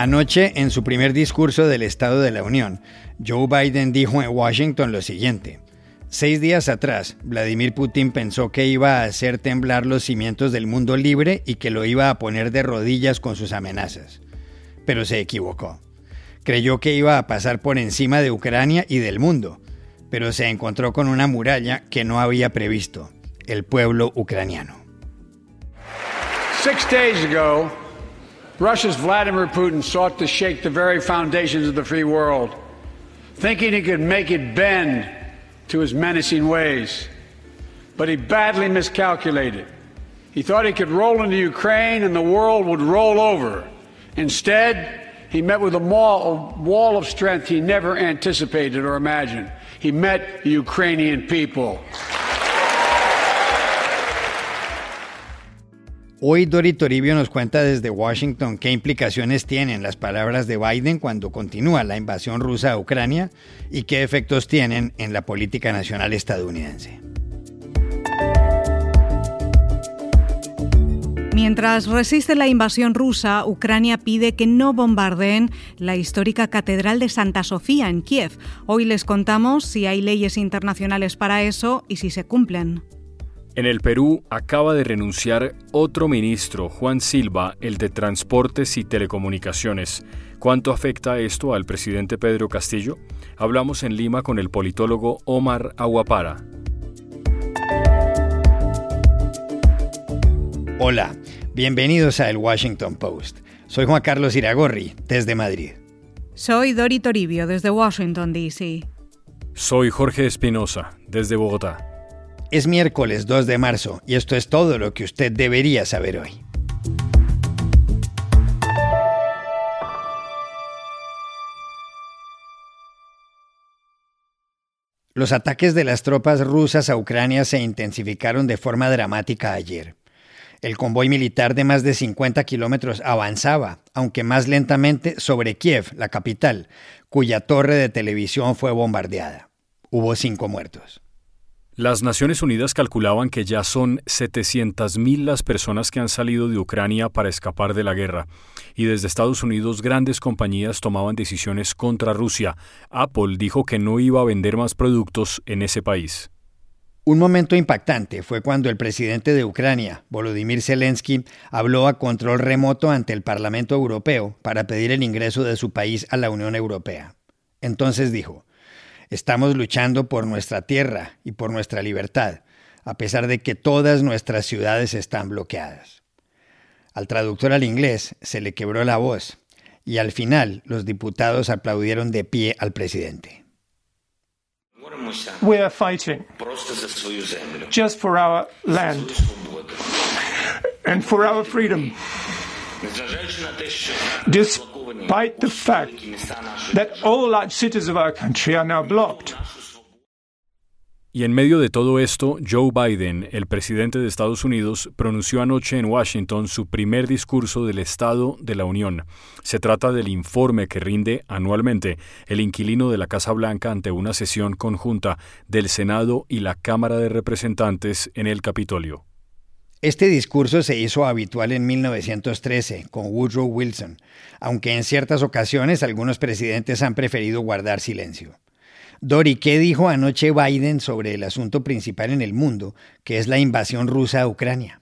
Anoche, en su primer discurso del Estado de la Unión, Joe Biden dijo en Washington lo siguiente. Seis días atrás, Vladimir Putin pensó que iba a hacer temblar los cimientos del mundo libre y que lo iba a poner de rodillas con sus amenazas. Pero se equivocó. Creyó que iba a pasar por encima de Ucrania y del mundo, pero se encontró con una muralla que no había previsto, el pueblo ucraniano. Six days ago, Russia's Vladimir Putin sought to shake the very foundations of the free world, thinking he could make it bend to his menacing ways. But he badly miscalculated. He thought he could roll into Ukraine and the world would roll over. Instead, he met with a wall, of strength he never anticipated or imagined. He met the Ukrainian people. Hoy Dori Toribio nos cuenta desde Washington qué implicaciones tienen las palabras de Biden cuando continúa la invasión rusa a Ucrania y qué efectos tienen en la política nacional estadounidense. Mientras resiste la invasión rusa, Ucrania pide que no bombardeen la histórica Catedral de Santa Sofía en Kiev. Hoy les contamos si hay leyes internacionales para eso y si se cumplen. En el Perú acaba de renunciar otro ministro, Juan Silva, el de Transportes y Telecomunicaciones. ¿Cuánto afecta esto al presidente Pedro Castillo? Hablamos en Lima con el politólogo Omar Aguapara. Hola, bienvenidos a El Washington Post. Soy Juan Carlos Iragorri, desde Madrid. Soy Dori Toribio, desde Washington, D.C. Soy Jorge Espinosa, desde Bogotá. Es miércoles 2 de marzo y esto es todo lo que usted debería saber hoy. Los ataques de las tropas rusas a Ucrania se intensificaron de forma dramática ayer. El convoy militar de más de 50 kilómetros avanzaba, aunque más lentamente, sobre Kiev, la capital, cuya torre de televisión fue bombardeada. Hubo cinco muertos. Las Naciones Unidas calculaban que ya son 700.000 las personas que han salido de Ucrania para escapar de la guerra, y desde Estados Unidos grandes compañías tomaban decisiones contra Rusia. Apple dijo que no iba a vender más productos en ese país. Un momento impactante fue cuando el presidente de Ucrania, Volodymyr Zelensky, habló a control remoto ante el Parlamento Europeo para pedir el ingreso de su país a la Unión Europea. Entonces dijo, estamos luchando por nuestra tierra y por nuestra libertad, a pesar de que todas nuestras ciudades están bloqueadas. Al traductor al inglés se le quebró la voz y al final los diputados aplaudieron de pie al presidente. We are fighting just for our land and for our freedom. Y en medio de todo esto, Joe Biden, el presidente de Estados Unidos, pronunció anoche en Washington su primer discurso del Estado de la Unión. Se trata del informe que rinde anualmente el inquilino de la Casa Blanca ante una sesión conjunta del Senado y la Cámara de Representantes en el Capitolio. Este discurso se hizo habitual en 1913 con Woodrow Wilson, aunque en ciertas ocasiones algunos presidentes han preferido guardar silencio. Dori, ¿qué dijo anoche Biden sobre el asunto principal en el mundo, que es la invasión rusa a Ucrania?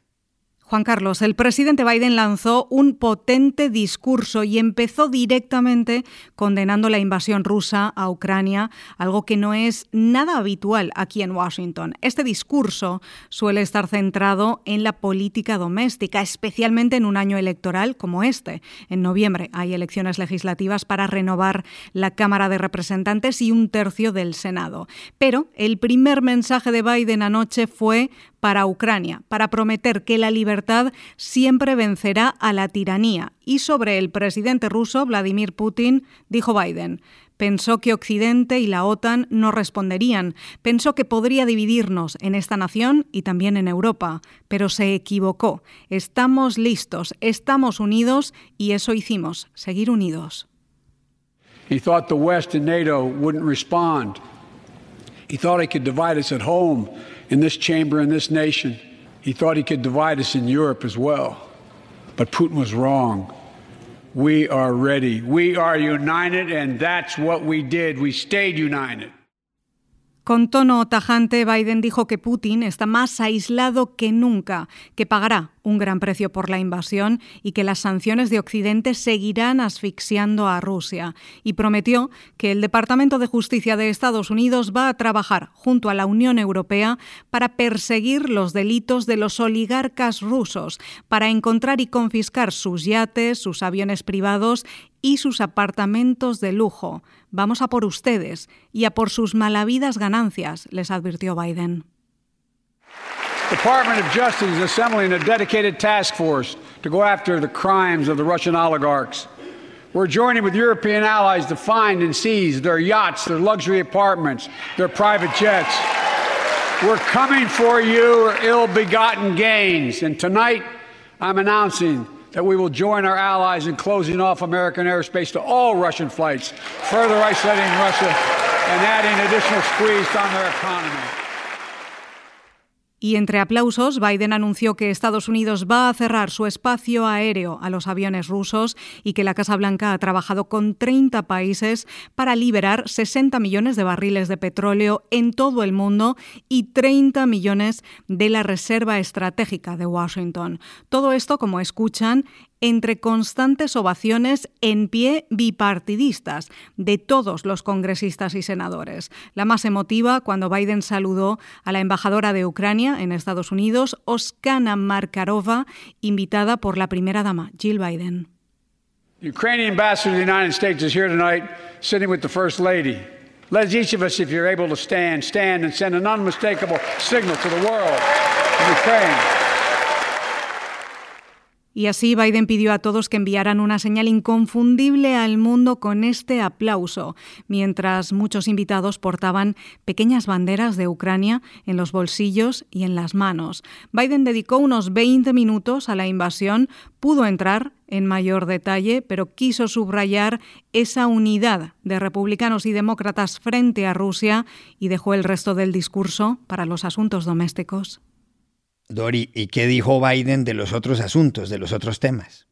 Juan Carlos, el presidente Biden lanzó un potente discurso y empezó directamente condenando la invasión rusa a Ucrania, algo que no es nada habitual aquí en Washington. Este discurso suele estar centrado en la política doméstica, especialmente en un año electoral como este. En noviembre hay elecciones legislativas para renovar la Cámara de Representantes y un tercio del Senado. Pero el primer mensaje de Biden anoche fue para Ucrania, para prometer que la libertad siempre vencerá a la tiranía. Y sobre el presidente ruso, Vladimir Putin, dijo Biden, pensó que Occidente y la OTAN no responderían, pensó que podría dividirnos en esta nación y también en Europa, pero se equivocó. Estamos listos, estamos unidos y eso hicimos, seguir unidos. He thought the West and NATO wouldn't respond. He thought he could divide us at home in this chamber, in this nation. He thought he could divide us in Europe as well. But Putin was wrong. We are ready. We are united, and that's what we did. We stayed united. Con tono tajante, Biden dijo que Putin está más aislado que nunca, que pagará un gran precio por la invasión y que las sanciones de Occidente seguirán asfixiando a Rusia. Y prometió que el Departamento de Justicia de Estados Unidos va a trabajar junto a la Unión Europea para perseguir los delitos de los oligarcas rusos, para encontrar y confiscar sus yates, sus aviones privados y sus apartamentos de lujo. Vamos a por ustedes y a por sus malavidas ganancias, les advirtió Biden. Department of Justice is assembling a dedicated task force to go after the crimes of the Russian oligarchs. We're joining with European allies to find and seize their yachts, their luxury apartments, their private jets. We're coming for your ill begotten gains. And tonight, I'm announcing that we will join our allies in closing off American airspace to all Russian flights, further isolating Russia and adding additional squeeze on their economy. Y entre aplausos, Biden anunció que Estados Unidos va a cerrar su espacio aéreo a los aviones rusos y que la Casa Blanca ha trabajado con 30 países para liberar 60 millones de barriles de petróleo en todo el mundo y 30 millones de la Reserva Estratégica de Washington. Todo esto, como escuchan, entre constantes ovaciones en pie bipartidistas de todos los congresistas y senadores. La más emotiva cuando Biden saludó a la embajadora de Ucrania en Estados Unidos, Oskana Markarova, invitada por la primera dama, Jill Biden. The Ukrainian ambassador to the United States is here tonight, sitting with the First Lady. Let each of us, if you're able to stand, stand and send an unmistakable signal to the world of Ukraine. Y así Biden pidió a todos que enviaran una señal inconfundible al mundo con este aplauso, mientras muchos invitados portaban pequeñas banderas de Ucrania en los bolsillos y en las manos. Biden dedicó unos 20 minutos a la invasión, pudo entrar en mayor detalle, pero quiso subrayar esa unidad de republicanos y demócratas frente a Rusia y dejó el resto del discurso para los asuntos domésticos. Dori, ¿y qué dijo Biden de los otros asuntos, de los otros temas?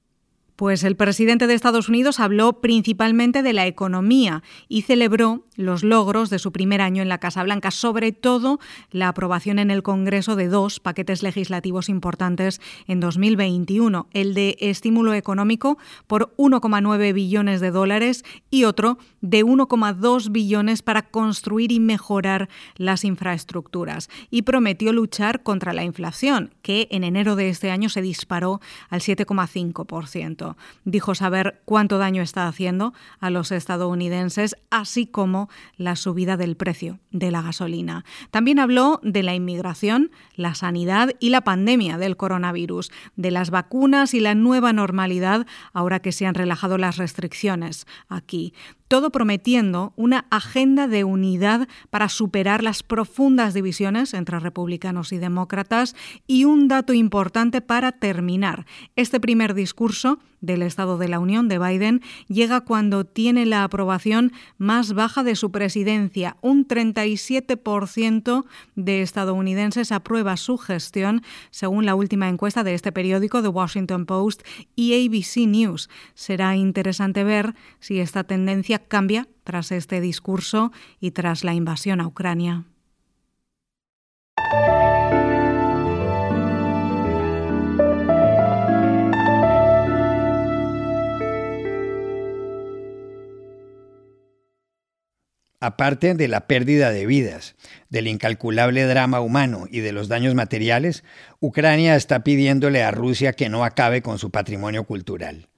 Pues el presidente de Estados Unidos habló principalmente de la economía y celebró los logros de su primer año en la Casa Blanca, sobre todo la aprobación en el Congreso de dos paquetes legislativos importantes en 2021, el de estímulo económico por 1,9 billones de dólares y otro de 1,2 billones para construir y mejorar las infraestructuras. Y prometió luchar contra la inflación, que en enero de este año se disparó al 7,5%. Dijo saber cuánto daño está haciendo a los estadounidenses, así como la subida del precio de la gasolina. También habló de la inmigración, la sanidad y la pandemia del coronavirus, de las vacunas y la nueva normalidad ahora que se han relajado las restricciones aquí todo prometiendo una agenda de unidad para superar las profundas divisiones entre republicanos y demócratas y un dato importante para terminar. Este primer discurso del Estado de la Unión de Biden llega cuando tiene la aprobación más baja de su presidencia. Un 37% de estadounidenses aprueba su gestión, según la última encuesta de este periódico, The Washington Post y ABC News. Será interesante ver si esta tendencia cambia tras este discurso y tras la invasión a Ucrania. Aparte de la pérdida de vidas, del incalculable drama humano y de los daños materiales, Ucrania está pidiéndole a Rusia que no acabe con su patrimonio cultural.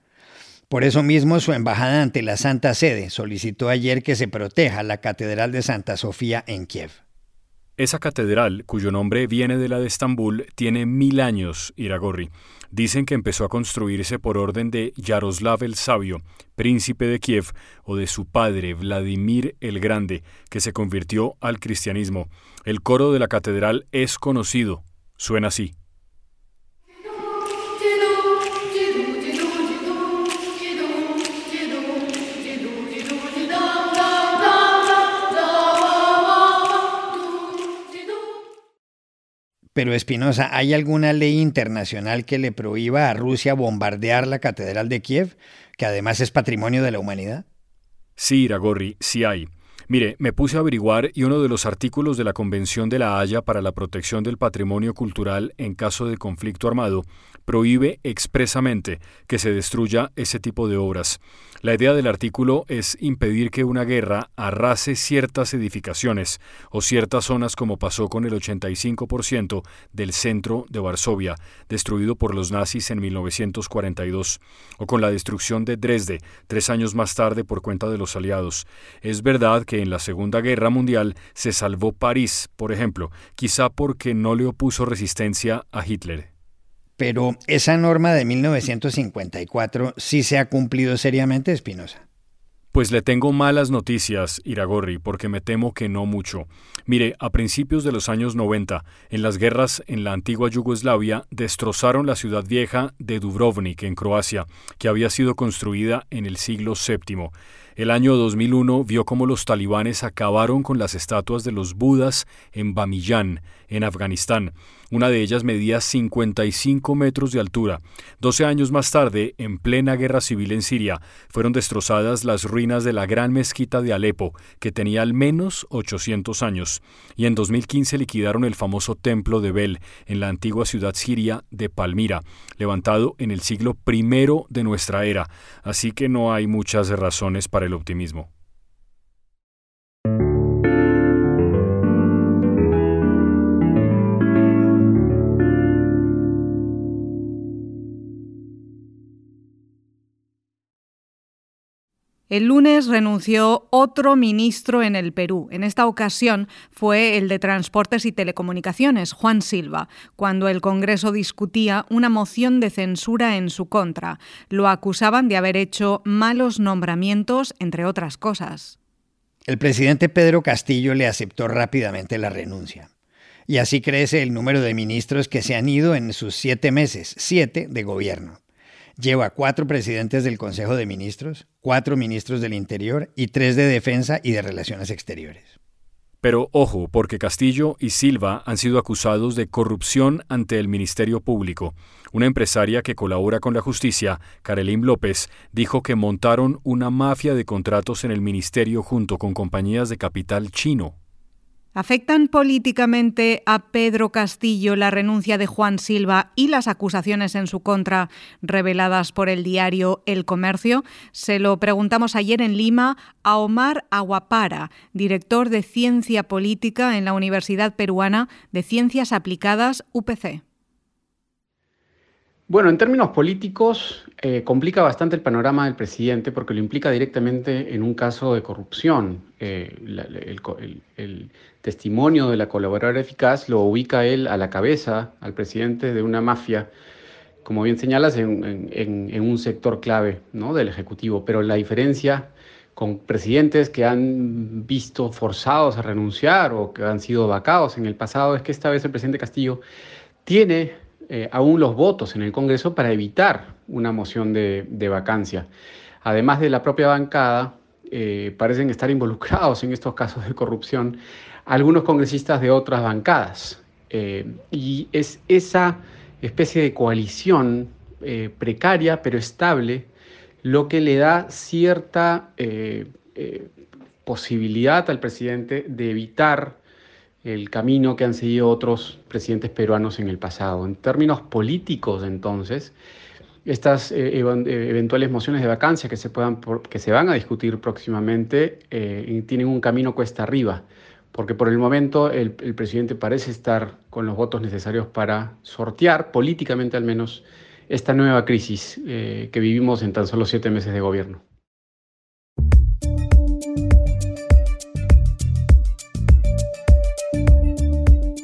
Por eso mismo, su embajada ante la Santa Sede solicitó ayer que se proteja la Catedral de Santa Sofía en Kiev. Esa catedral, cuyo nombre viene de la de Estambul, tiene mil años, Iragorri. Dicen que empezó a construirse por orden de Yaroslav el Sabio, príncipe de Kiev, o de su padre, Vladimir el Grande, que se convirtió al cristianismo. El coro de la catedral es conocido. Suena así. Pero Espinosa, ¿hay alguna ley internacional que le prohíba a Rusia bombardear la Catedral de Kiev, que además es patrimonio de la humanidad? Sí, Iragorri, sí hay. Mire, me puse a averiguar y uno de los artículos de la Convención de la Haya para la protección del patrimonio cultural en caso de conflicto armado prohíbe expresamente que se destruya ese tipo de obras. La idea del artículo es impedir que una guerra arrase ciertas edificaciones o ciertas zonas como pasó con el 85% del centro de Varsovia, destruido por los nazis en 1942, o con la destrucción de Dresde tres años más tarde por cuenta de los aliados. Es verdad que en la Segunda Guerra Mundial se salvó París, por ejemplo, quizá porque no le opuso resistencia a Hitler. Pero esa norma de 1954 sí se ha cumplido seriamente, Espinosa. Pues le tengo malas noticias, Iragorri, porque me temo que no mucho. Mire, a principios de los años 90, en las guerras en la antigua Yugoslavia, destrozaron la ciudad vieja de Dubrovnik, en Croacia, que había sido construida en el siglo VII. El año 2001 vio cómo los talibanes acabaron con las estatuas de los budas en Bamiyan, en Afganistán. Una de ellas medía 55 metros de altura. Doce años más tarde, en plena guerra civil en Siria, fueron destrozadas las ruinas de la gran mezquita de Alepo, que tenía al menos 800 años. Y en 2015 liquidaron el famoso templo de Bel, en la antigua ciudad siria de Palmira, levantado en el siglo I de nuestra era. Así que no hay muchas razones para el optimismo. El lunes renunció otro ministro en el Perú. En esta ocasión fue el de Transportes y Telecomunicaciones, Juan Silva, cuando el Congreso discutía una moción de censura en su contra. Lo acusaban de haber hecho malos nombramientos, entre otras cosas. El presidente Pedro Castillo le aceptó rápidamente la renuncia. Y así crece el número de ministros que se han ido en sus siete meses, siete de gobierno lleva cuatro presidentes del Consejo de Ministros, cuatro ministros del Interior y tres de Defensa y de Relaciones Exteriores. Pero ojo, porque Castillo y Silva han sido acusados de corrupción ante el Ministerio Público. Una empresaria que colabora con la justicia, Carolín López, dijo que montaron una mafia de contratos en el ministerio junto con compañías de capital chino. ¿Afectan políticamente a Pedro Castillo la renuncia de Juan Silva y las acusaciones en su contra reveladas por el diario El Comercio? Se lo preguntamos ayer en Lima a Omar Aguapara, director de Ciencia Política en la Universidad Peruana de Ciencias Aplicadas UPC. Bueno, en términos políticos, eh, complica bastante el panorama del presidente porque lo implica directamente en un caso de corrupción. Eh, el, testimonio de la colaboradora eficaz lo ubica él a la cabeza, al presidente de una mafia, como bien señalas, en, un sector clave ¿no? del Ejecutivo. Pero la diferencia con presidentes que han visto forzados a renunciar o que han sido vacados en el pasado es que esta vez el presidente Castillo tiene eh, aún los votos en el Congreso para evitar una moción de, vacancia. Además de la propia bancada, eh, parecen estar involucrados en estos casos de corrupción algunos congresistas de otras bancadas. Eh, y es esa especie de coalición precaria pero estable lo que le da cierta posibilidad al presidente de evitar el camino que han seguido otros presidentes peruanos en el pasado. En términos políticos, entonces, estas eh, eh, eventuales mociones de vacancia que se, puedan, que se van a discutir próximamente eh, tienen un camino cuesta arriba, porque por el momento el, el, presidente parece estar con los votos necesarios para sortear, políticamente al menos, esta nueva crisis que vivimos en tan solo siete meses de gobierno.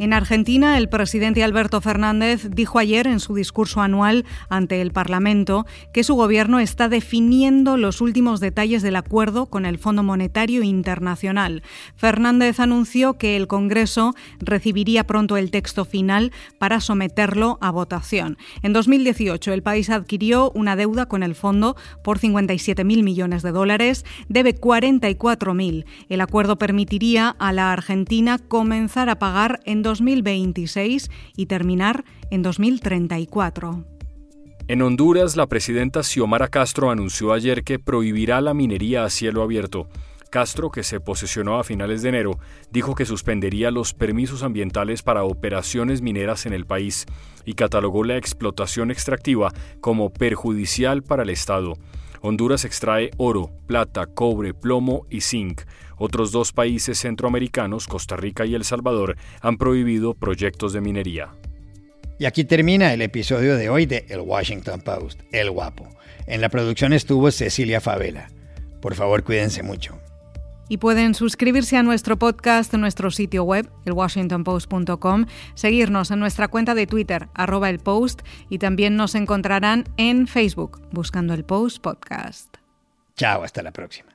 En Argentina, el presidente Alberto Fernández dijo ayer en su discurso anual ante el Parlamento que su gobierno está definiendo los últimos detalles del acuerdo con el Fondo Monetario Internacional. Fernández anunció que el Congreso recibiría pronto el texto final para someterlo a votación. En 2018, el país adquirió una deuda con el fondo por 57.000 millones de dólares, debe 44.000. El acuerdo permitiría a la Argentina comenzar a pagar en 2026 y terminar en 2034. En Honduras, la presidenta Xiomara Castro anunció ayer que prohibirá la minería a cielo abierto. Castro, que se posesionó a finales de enero, dijo que suspendería los permisos ambientales para operaciones mineras en el país y catalogó la explotación extractiva como perjudicial para el Estado. Honduras extrae oro, plata, cobre, plomo y zinc. Otros dos países centroamericanos, Costa Rica y El Salvador, han prohibido proyectos de minería. Y aquí termina el episodio de hoy de El Washington Post, El Guapo. En la producción estuvo Cecilia Favela. Por favor, cuídense mucho. Y pueden suscribirse a nuestro podcast en nuestro sitio web, elwashingtonpost.com, seguirnos en nuestra cuenta de Twitter, arroba el post, y también nos encontrarán en Facebook, buscando el Post Podcast. Chao, hasta la próxima.